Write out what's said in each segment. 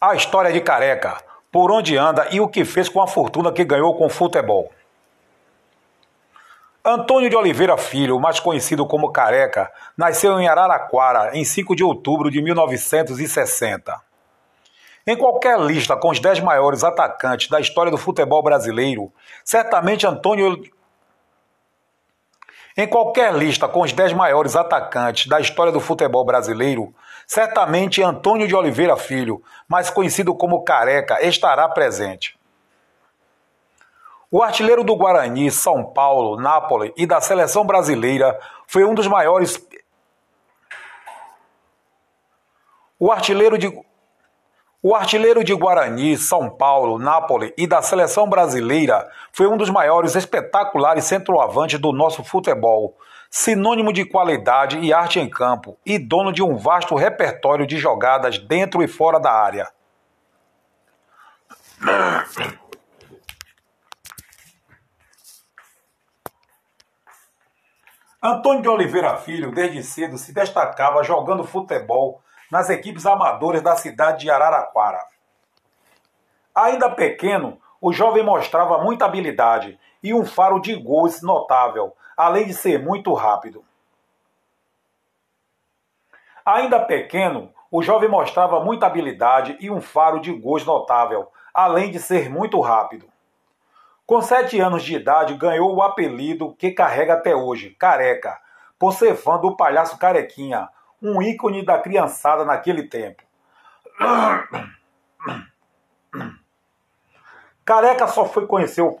A história de Careca, por onde anda e o que fez com a fortuna que ganhou com o futebol. Antônio de Oliveira Filho, mais conhecido como Careca, nasceu em Araraquara em 5 de outubro de 1960. Em qualquer lista com os 10 maiores atacantes da história do futebol brasileiro, certamente Antônio em qualquer lista com os 10 maiores atacantes da história do futebol brasileiro, certamente Antônio de Oliveira Filho, mais conhecido como Careca, estará presente. O artilheiro do Guarani, São Paulo, Nápoles e da seleção brasileira foi um dos maiores. O artilheiro de o artilheiro de Guarani, São Paulo, Nápoles e da seleção brasileira foi um dos maiores espetaculares centroavantes do nosso futebol, sinônimo de qualidade e arte em campo e dono de um vasto repertório de jogadas dentro e fora da área. Antônio de Oliveira Filho, desde cedo, se destacava jogando futebol nas equipes amadoras da cidade de Araraquara. Ainda pequeno, o jovem mostrava muita habilidade e um faro de gols notável, além de ser muito rápido. Ainda pequeno, o jovem mostrava muita habilidade e um faro de gols notável, além de ser muito rápido. Com sete anos de idade, ganhou o apelido que carrega até hoje, Careca, por ser fã do palhaço Carequinha, um ícone da criançada naquele tempo. Careca só foi conhecer o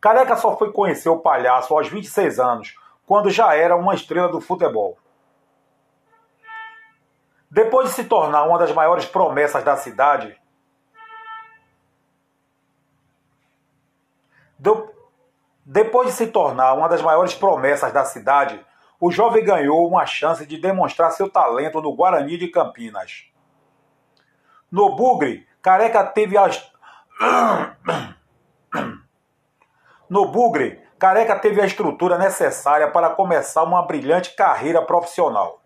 Careca só foi conhecer o palhaço aos 26 anos, quando já era uma estrela do futebol. Depois de se tornar uma das maiores promessas da cidade, depois de se tornar uma das maiores promessas da cidade, o jovem ganhou uma chance de demonstrar seu talento no Guarani de Campinas. No Bugre, Careca teve as. No Bugre, Careca teve a estrutura necessária para começar uma brilhante carreira profissional.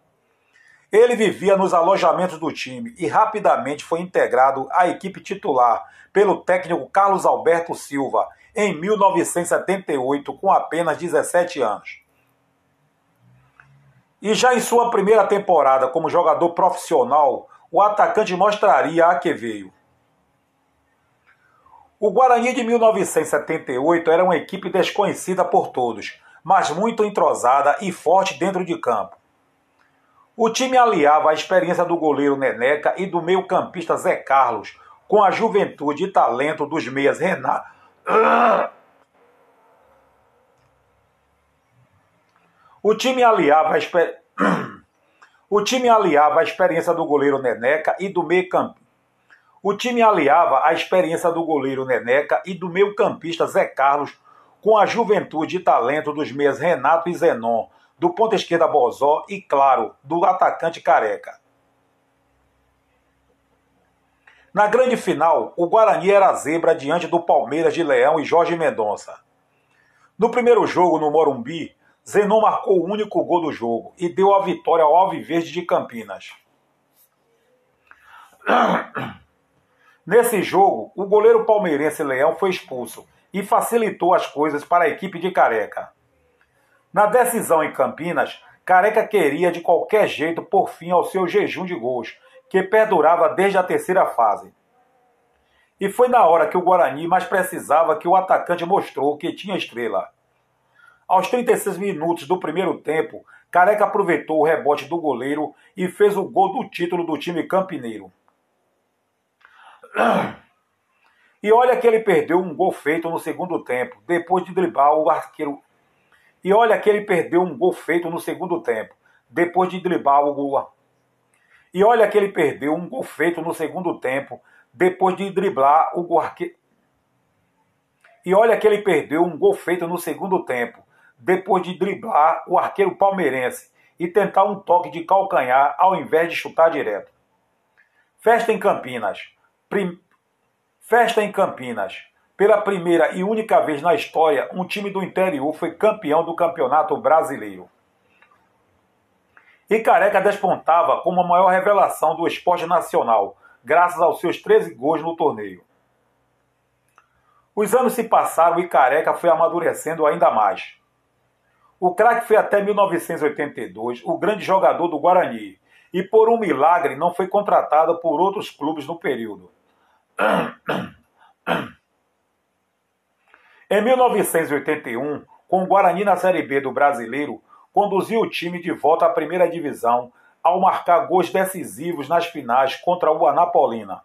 Ele vivia nos alojamentos do time e rapidamente foi integrado à equipe titular pelo técnico Carlos Alberto Silva em 1978, com apenas 17 anos. E já em sua primeira temporada como jogador profissional, o atacante mostraria a que veio. O Guarani de 1978 era uma equipe desconhecida por todos, mas muito entrosada e forte dentro de campo. O time aliava a experiência do goleiro Neneca e do meio-campista Zé Carlos com a juventude e talento dos meias Renato. O time aliava a exper... O time aliava a experiência do goleiro Neneca e do meio-campo. O time aliava a experiência do goleiro Neneca e do meio-campista Zé Carlos com a juventude e talento dos meias Renato e Zenon, do ponta esquerda Bozó e, claro, do atacante Careca. Na grande final, o Guarani era zebra diante do Palmeiras de Leão e Jorge Mendonça. No primeiro jogo, no Morumbi, Zenon marcou o único gol do jogo e deu a vitória ao Alviverde de Campinas. Nesse jogo, o goleiro palmeirense Leão foi expulso e facilitou as coisas para a equipe de Careca. Na decisão em Campinas, Careca queria de qualquer jeito pôr fim ao seu jejum de gols, que perdurava desde a terceira fase. E foi na hora que o Guarani mais precisava que o atacante mostrou que tinha estrela. Aos 36 minutos do primeiro tempo, Careca aproveitou o rebote do goleiro e fez o gol do título do time campineiro. E olha que ele perdeu um gol feito no segundo tempo, depois de driblar o arqueiro. E olha que ele perdeu um gol feito no segundo tempo, depois de driblar o gol. E olha que ele perdeu um gol feito no segundo tempo, depois de driblar o arqueiro. E olha que ele perdeu um gol feito no segundo tempo, depois de driblar o arqueiro palmeirense e tentar um toque de calcanhar ao invés de chutar direto. Festa em Campinas. Prim... Festa em Campinas. Pela primeira e única vez na história, um time do interior foi campeão do Campeonato Brasileiro. E Careca despontava como a maior revelação do esporte nacional, graças aos seus 13 gols no torneio. Os anos se passaram e Careca foi amadurecendo ainda mais. O craque foi até 1982 o grande jogador do Guarani e, por um milagre, não foi contratado por outros clubes no período. Em 1981, com o Guarani na Série B do Brasileiro, conduziu o time de volta à primeira divisão ao marcar gols decisivos nas finais contra o Anapolina.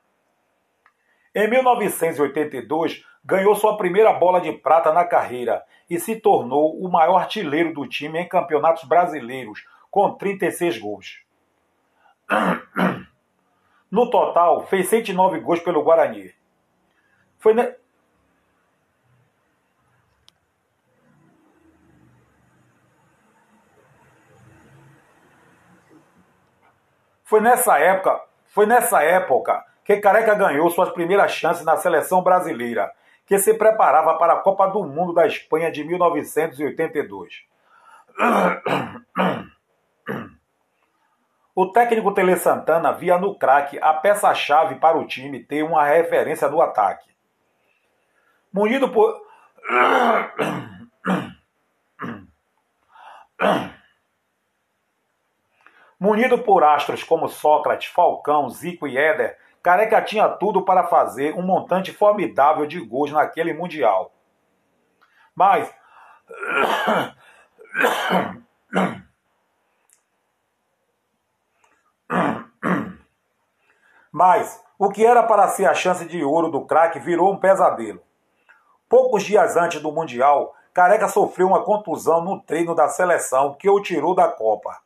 Em 1982, ganhou sua primeira bola de prata na carreira e se tornou o maior artilheiro do time em campeonatos brasileiros, com 36 gols. No total, fez 109 gols pelo Guarani. Foi, ne... Foi nessa época, foi nessa época que Careca ganhou suas primeiras chances na seleção brasileira, que se preparava para a Copa do Mundo da Espanha de 1982. O técnico Tele Santana via no craque a peça-chave para o time ter uma referência no ataque. Munido por. Munido por astros como Sócrates, Falcão, Zico e Éder, Careca tinha tudo para fazer um montante formidável de gols naquele Mundial. Mas. Mas o que era para ser a chance de ouro do craque virou um pesadelo. Poucos dias antes do Mundial, Careca sofreu uma contusão no treino da seleção que o tirou da Copa.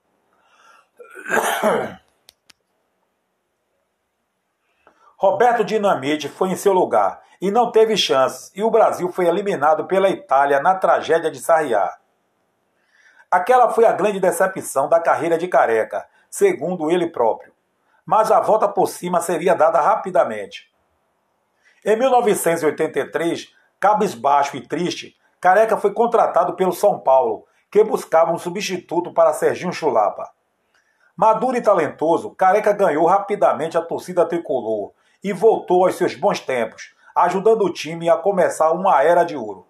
Roberto Dinamite foi em seu lugar e não teve chances, e o Brasil foi eliminado pela Itália na tragédia de Sarriá. Aquela foi a grande decepção da carreira de Careca, segundo ele próprio. Mas a volta por cima seria dada rapidamente. Em 1983, cabisbaixo e triste, Careca foi contratado pelo São Paulo, que buscava um substituto para Serginho Chulapa. Maduro e talentoso, Careca ganhou rapidamente a torcida tricolor e voltou aos seus bons tempos, ajudando o time a começar uma era de ouro.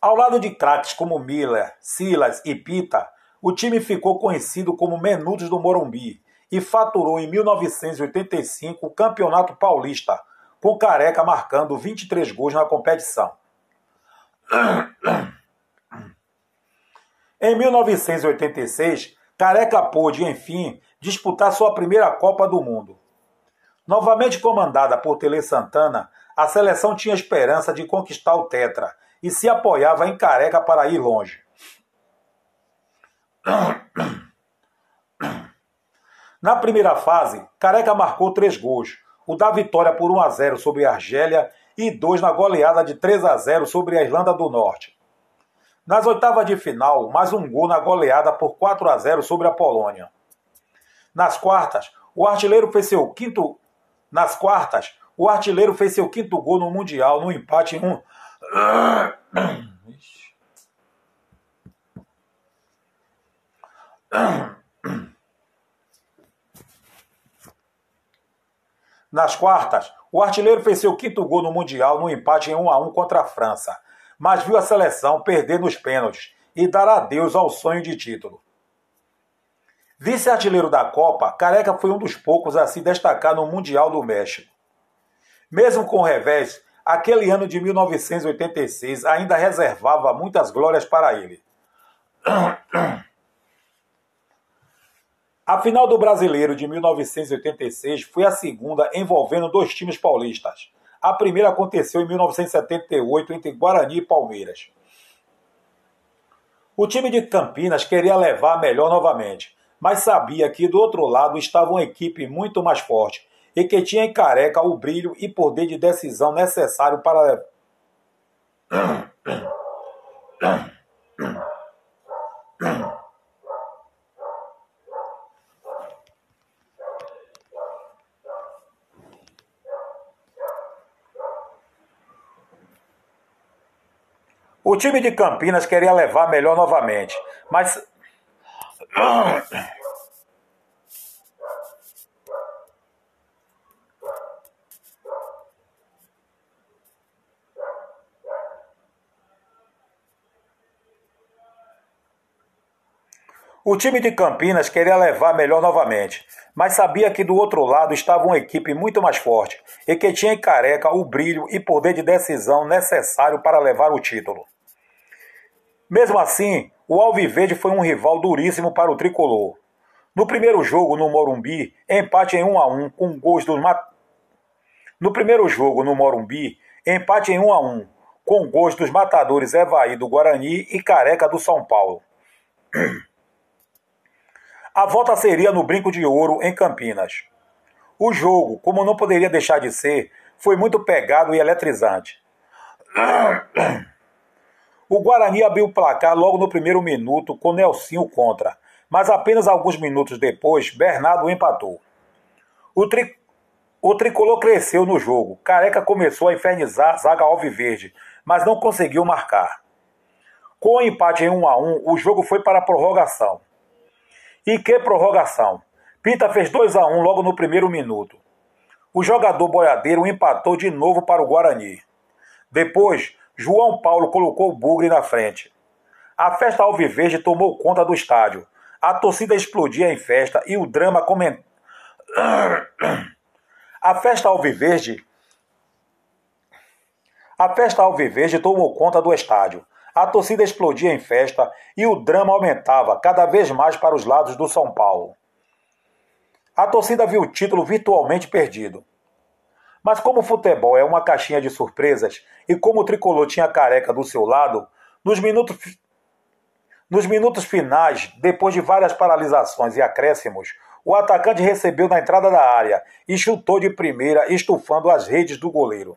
Ao lado de craques como Miller, Silas e Pita, o time ficou conhecido como Menudos do Morumbi e faturou em 1985 o Campeonato Paulista, com Careca marcando 23 gols na competição. Em 1986, Careca pôde, enfim, disputar sua primeira Copa do Mundo. Novamente comandada por Tele Santana, a seleção tinha esperança de conquistar o Tetra e se apoiava em Careca para ir longe. Na primeira fase, Careca marcou três gols, o da vitória por 1 a 0 sobre a Argélia e dois na goleada de 3 a 0 sobre a Irlanda do Norte. Nas oitavas de final, mais um gol na goleada por 4 a 0 sobre a Polônia. Nas quartas, o artilheiro fez seu quinto. Nas quartas, o artilheiro fez seu quinto gol no Mundial, no empate em um. Nas quartas, o artilheiro fez seu quinto gol no Mundial no empate em 1 a 1 contra a França, mas viu a seleção perder nos pênaltis e dar adeus ao sonho de título. Vice-artilheiro da Copa, Careca foi um dos poucos a se destacar no Mundial do México. Mesmo com o revés, aquele ano de 1986 ainda reservava muitas glórias para ele. A final do Brasileiro de 1986 foi a segunda envolvendo dois times paulistas. A primeira aconteceu em 1978 entre Guarani e Palmeiras. O time de Campinas queria levar melhor novamente, mas sabia que do outro lado estava uma equipe muito mais forte e que tinha em careca o brilho e poder de decisão necessário para. O time de Campinas queria levar melhor novamente, mas. O time de Campinas queria levar melhor novamente, mas sabia que do outro lado estava uma equipe muito mais forte e que tinha em Careca o brilho e poder de decisão necessário para levar o título. Mesmo assim, o Alviverde foi um rival duríssimo para o tricolor. No primeiro jogo no Morumbi, empate em 1 a 1 com gols mat... No primeiro jogo no Morumbi, empate em 1 a 1 com gols dos matadores Evaí do Guarani e Careca do São Paulo. A volta seria no Brinco de Ouro, em Campinas. O jogo, como não poderia deixar de ser, foi muito pegado e eletrizante. O Guarani abriu o placar logo no primeiro minuto com Nelsinho contra, mas apenas alguns minutos depois, Bernardo empatou. O, tri... o tricolor cresceu no jogo. Careca começou a infernizar zaga alviverde, mas não conseguiu marcar. Com o empate em 1 a 1, o jogo foi para a prorrogação. E que prorrogação! Pita fez 2 a 1 logo no primeiro minuto. O jogador boiadeiro empatou de novo para o Guarani. Depois, João Paulo colocou o Bugre na frente. A festa alviverde tomou conta do estádio. A torcida explodia em festa e o drama. A festa alviverde A festa alviverde tomou conta do estádio. A torcida explodia em festa e o drama aumentava cada vez mais para os lados do São Paulo. A torcida viu o título virtualmente perdido. Mas como o futebol é uma caixinha de surpresas e como o tricolor tinha careca do seu lado, nos minutos, nos minutos finais, depois de várias paralisações e acréscimos, o atacante recebeu na entrada da área e chutou de primeira, estufando as redes do goleiro.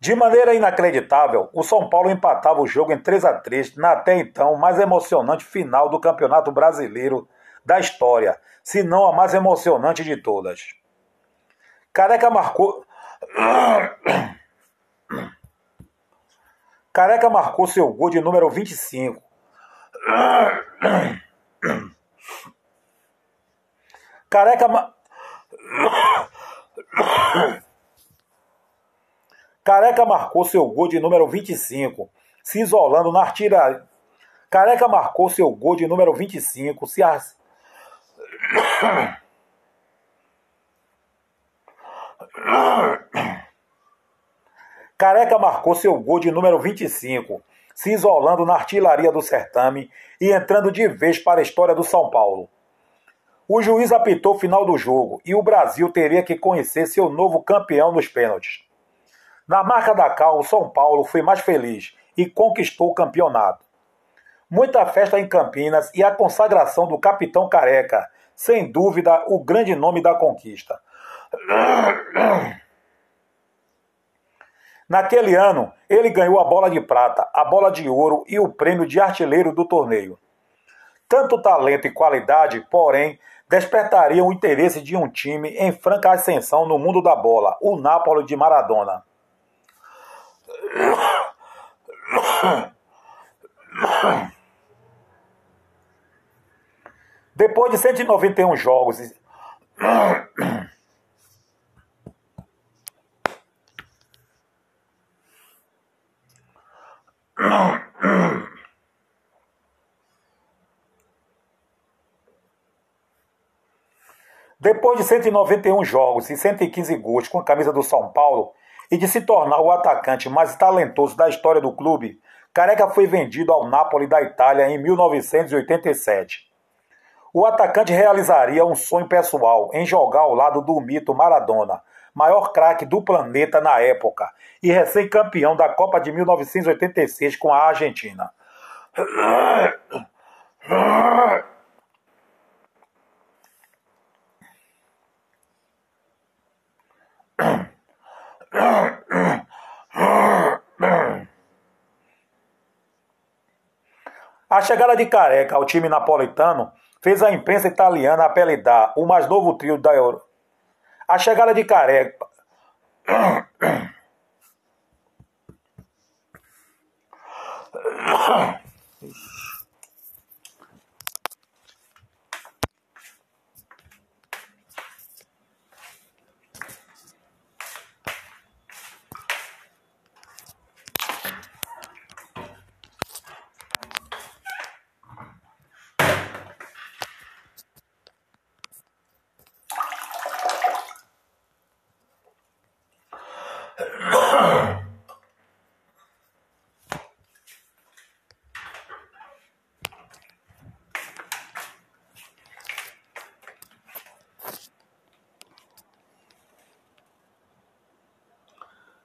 De maneira inacreditável, o São Paulo empatava o jogo em 3 a 3 na até então mais emocionante final do Campeonato Brasileiro da história, se não a mais emocionante de todas. Careca marcou Careca marcou seu gol de número 25. Careca ma... Careca marcou seu gol de número 25, se isolando na artilharia. Careca marcou seu gol de número 25, se. Careca marcou seu gol de número 25, se isolando na artilharia do certame e entrando de vez para a história do São Paulo. O juiz apitou o final do jogo e o Brasil teria que conhecer seu novo campeão nos pênaltis. Na marca da Cal, o São Paulo foi mais feliz e conquistou o campeonato. Muita festa em Campinas e a consagração do capitão Careca, sem dúvida o grande nome da conquista. Naquele ano, ele ganhou a bola de prata, a bola de ouro e o prêmio de artilheiro do torneio. Tanto talento e qualidade, porém, despertariam o interesse de um time em franca ascensão no mundo da bola, o Napoli de Maradona. Depois de 191 jogos. Depois de 191 jogos e 115 gols com a camisa do São Paulo, e de se tornar o atacante mais talentoso da história do clube, Careca foi vendido ao Napoli da Itália em 1987. O atacante realizaria um sonho pessoal em jogar ao lado do mito Maradona, maior craque do planeta na época e recém-campeão da Copa de 1986 com a Argentina. A chegada de Careca ao time napolitano fez a imprensa italiana apelidar o mais novo trio da Euro. A chegada de Careca.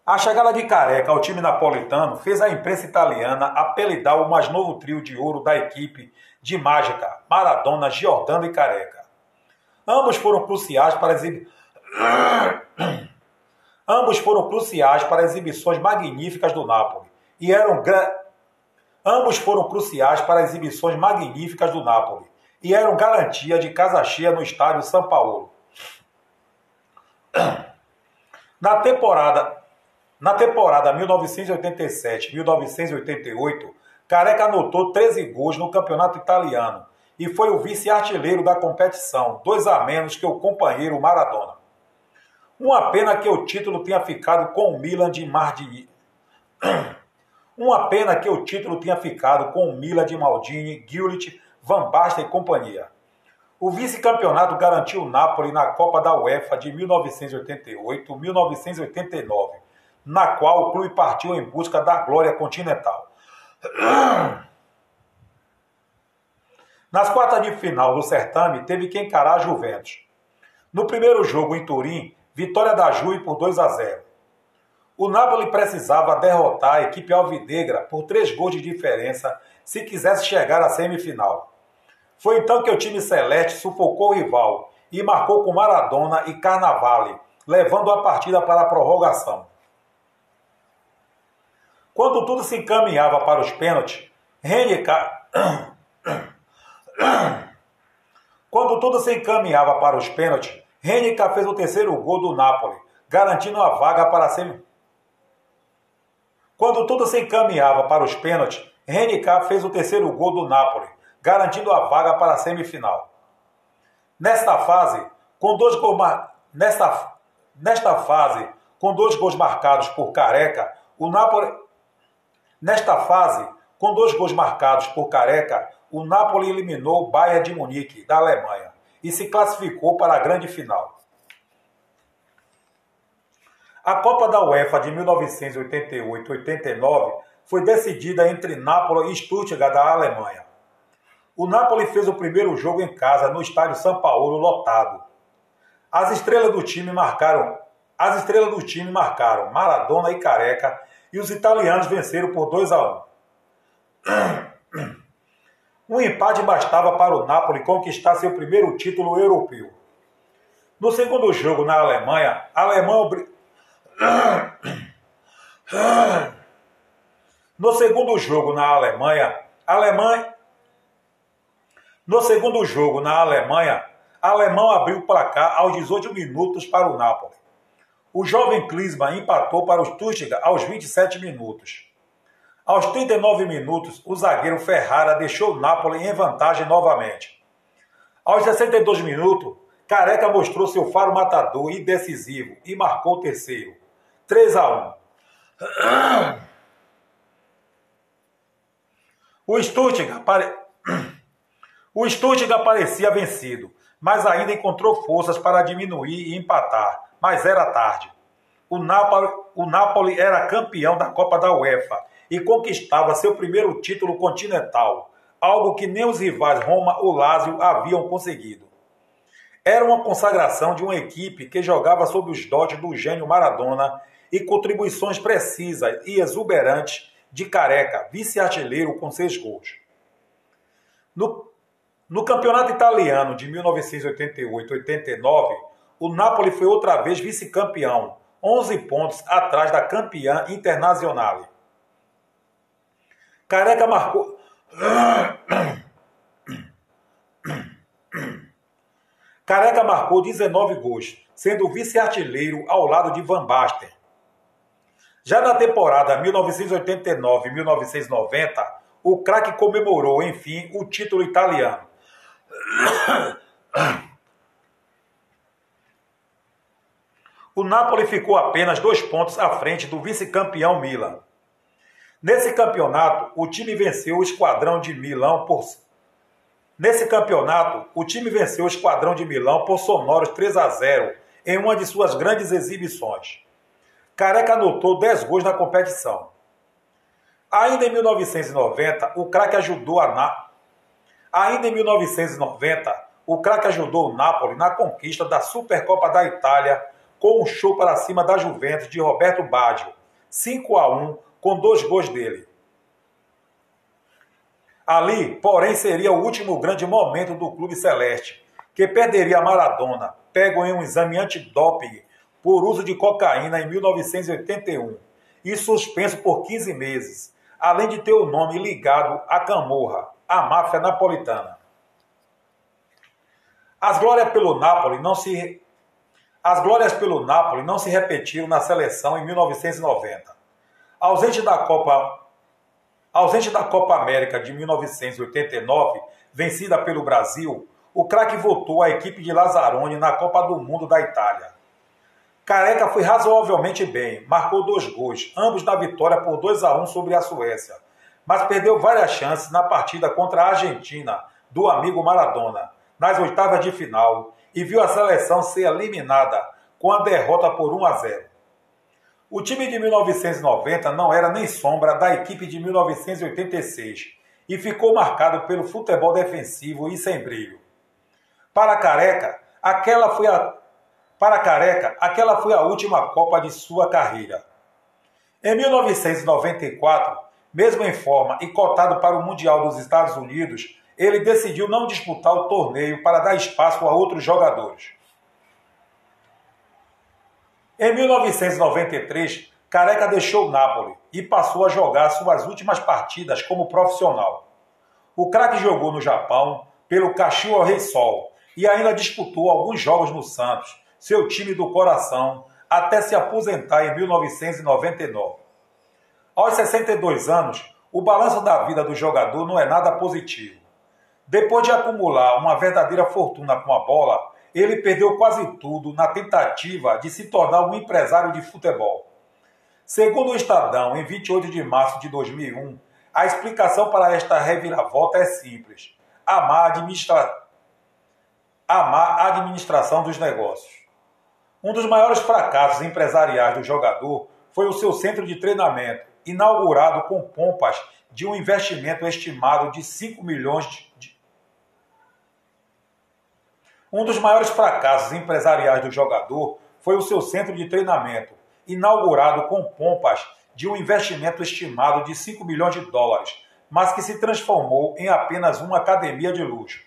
A chegada de Careca ao time napolitano fez a imprensa italiana apelidar o mais novo trio de ouro da equipe de mágica, Maradona, Giordano e Careca. Ambos foram cruciais para exibir. Ambos foram cruciais para exibições magníficas do Napoli e eram Ambos foram cruciais para exibições magníficas do Napoli e eram garantia de casa cheia no estádio São Paulo. Na temporada na temporada 1987-1988, Careca anotou 13 gols no campeonato italiano e foi o vice-artilheiro da competição, dois a menos que o companheiro Maradona. Uma pena que o título tenha ficado com o Milan de Mardini. Uma pena que o título tenha ficado com o Milan de Maldini, Gullit, Van Basten e companhia. O vice-campeonato garantiu o Napoli na Copa da UEFA de 1988-1989, na qual o clube partiu em busca da glória continental. Nas quartas de final do certame, teve que encarar a Juventus. No primeiro jogo em Turim, vitória da Juve por 2 a 0. O Napoli precisava derrotar a equipe alvinegra por três gols de diferença se quisesse chegar à semifinal. Foi então que o time celeste sufocou o rival e marcou com Maradona e Carnavale, levando a partida para a prorrogação. Quando tudo se encaminhava para os pênaltis, Henrique... Quando tudo se encaminhava para os pênaltis, Henrique fez o terceiro gol do Napoli, garantindo a vaga para a semifinal. Quando tudo se encaminhava para os pênaltis, Henrique fez o terceiro gol do Napoli, garantindo a vaga para a semifinal. Nesta fase, com dois gols mar... nesta... nesta fase, com dois gols marcados por Careca, o Napoli Nesta fase, com dois gols marcados por Careca, o Napoli eliminou o Bayern de Munique, da Alemanha, e se classificou para a grande final. A Copa da UEFA de 1988-89 foi decidida entre Nápoles e Stuttgart da Alemanha. O Napoli fez o primeiro jogo em casa no estádio São Paulo lotado. As estrelas do time marcaram, as estrelas do time marcaram Maradona e Careca e os italianos venceram por 2 a 1. Um empate bastava para o Napoli conquistar seu primeiro título europeu. No segundo jogo na Alemanha, a Alemanha No segundo jogo na Alemanha, Alemanha No segundo jogo na Alemanha, Alemão abriu o placar aos 18 minutos para o Napoli. O jovem Klinsmann empatou para o Stuttgart aos 27 minutos. Aos 39 minutos, o zagueiro Ferrara deixou o Napoli em vantagem novamente. Aos 62 minutos, Careca mostrou seu faro matador e decisivo e marcou o terceiro. 3 a 1. O Stuttgart, pare... o Stuttgart parecia vencido, mas ainda encontrou forças para diminuir e empatar, mas era tarde. O Napoli, o Napoli era campeão da Copa da UEFA e conquistava seu primeiro título continental, algo que nem os rivais Roma ou Lazio haviam conseguido. Era uma consagração de uma equipe que jogava sob os dotes do gênio Maradona e contribuições precisas e exuberantes de Careca, vice-artilheiro com seis gols. No, no campeonato italiano de 1988-89, o Napoli foi outra vez vice-campeão, 11 pontos atrás da campeã internacional. Careca marcou. Careca marcou 19 gols, sendo vice-artilheiro ao lado de Van Basten. Já na temporada 1989-1990, o craque comemorou, enfim, o título italiano. O Napoli ficou apenas dois pontos à frente do vice-campeão Milan. Nesse campeonato, o time venceu o esquadrão de Milão por Nesse campeonato, o time venceu o esquadrão de Milão por sonoros 3 a 0 em uma de suas grandes exibições. Careca anotou 10 gols na competição. Ainda em 1990, o craque ajudou a Na... Ainda em 1990, o craque ajudou o Napoli na conquista da Supercopa da Itália com um show para cima da Juventus de Roberto Baggio, 5 a 1 com dois gols dele. Ali, porém, seria o último grande momento do Clube Celeste, que perderia Maradona, pego em um exame antidoping por uso de cocaína em 1981 e suspenso por 15 meses, além de ter o nome ligado à Camorra, a máfia napolitana. As glórias pelo Napoli não se as glórias pelo Napoli não se repetiram na seleção em 1990. Ausente da Copa ausente da Copa América de 1989, vencida pelo Brasil, o craque voltou à equipe de Lazzaroni na Copa do Mundo da Itália. Careca foi razoavelmente bem, marcou dois gols, ambos na vitória por 2 a 1 sobre a Suécia, mas perdeu várias chances na partida contra a Argentina, do amigo Maradona, nas oitavas de final, e viu a seleção ser eliminada com a derrota por 1 a 0. O time de 1990 não era nem sombra da equipe de 1986 e ficou marcado pelo futebol defensivo e sem brilho. Para Careca, aquela foi a para Careca, aquela foi a última Copa de sua carreira. Em 1994, mesmo em forma e cotado para o Mundial dos Estados Unidos, ele decidiu não disputar o torneio para dar espaço a outros jogadores. Em 1993, Careca deixou o Napoli e passou a jogar suas últimas partidas como profissional. O craque jogou no Japão pelo Kashiwa Sol e ainda disputou alguns jogos no Santos, seu time do coração, até se aposentar em 1999. Aos 62 anos, o balanço da vida do jogador não é nada positivo. Depois de acumular uma verdadeira fortuna com a bola, ele perdeu quase tudo na tentativa de se tornar um empresário de futebol. Segundo o Estadão, em 28 de março de 2001, a explicação para esta reviravolta é simples: a má, administra... a má administração dos negócios. Um dos maiores fracassos empresariais do jogador foi o seu centro de treinamento, inaugurado com pompas de um investimento estimado de 5 milhões de. Um dos maiores fracassos empresariais do jogador foi o seu centro de treinamento, inaugurado com pompas de um investimento estimado de 5 milhões de dólares, mas que se transformou em apenas uma academia de luxo.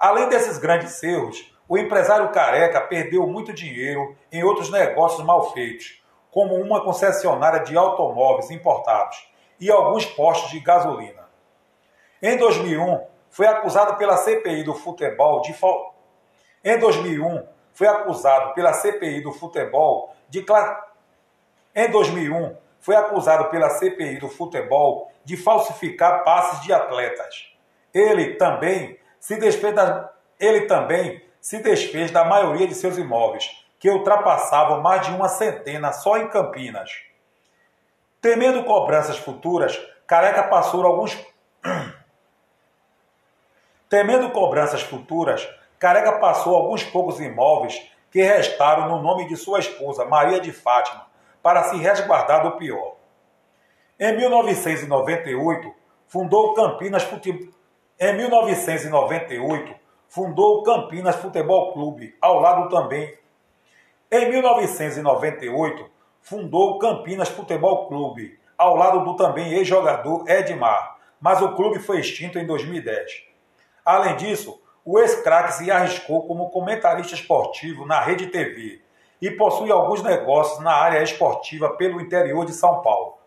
Além desses grandes erros, o empresário careca perdeu muito dinheiro em outros negócios mal feitos, como uma concessionária de automóveis importados e alguns postos de gasolina. Em 2001, foi acusado pela CPI do futebol de. Em 2001, foi acusado pela CPI do futebol de Em 2001, foi acusado pela CPI do futebol de falsificar passes de atletas. Ele também se desfez das... ele também se desfez da maioria de seus imóveis, que ultrapassavam mais de uma centena só em Campinas. Temendo cobranças futuras, Careca passou alguns. Temendo cobranças futuras, Careca passou alguns poucos imóveis que restaram no nome de sua esposa, Maria de Fátima, para se resguardar do pior. Em 1998, fundou Campinas Futebol. Em 1998, fundou o Campinas Futebol Clube, ao lado também. Em 1998, fundou o Campinas Futebol Clube, ao lado do também ex-jogador Edmar, mas o clube foi extinto em 2010. Além disso, o ex-craque se arriscou como comentarista esportivo na Rede TV e possui alguns negócios na área esportiva pelo interior de São Paulo.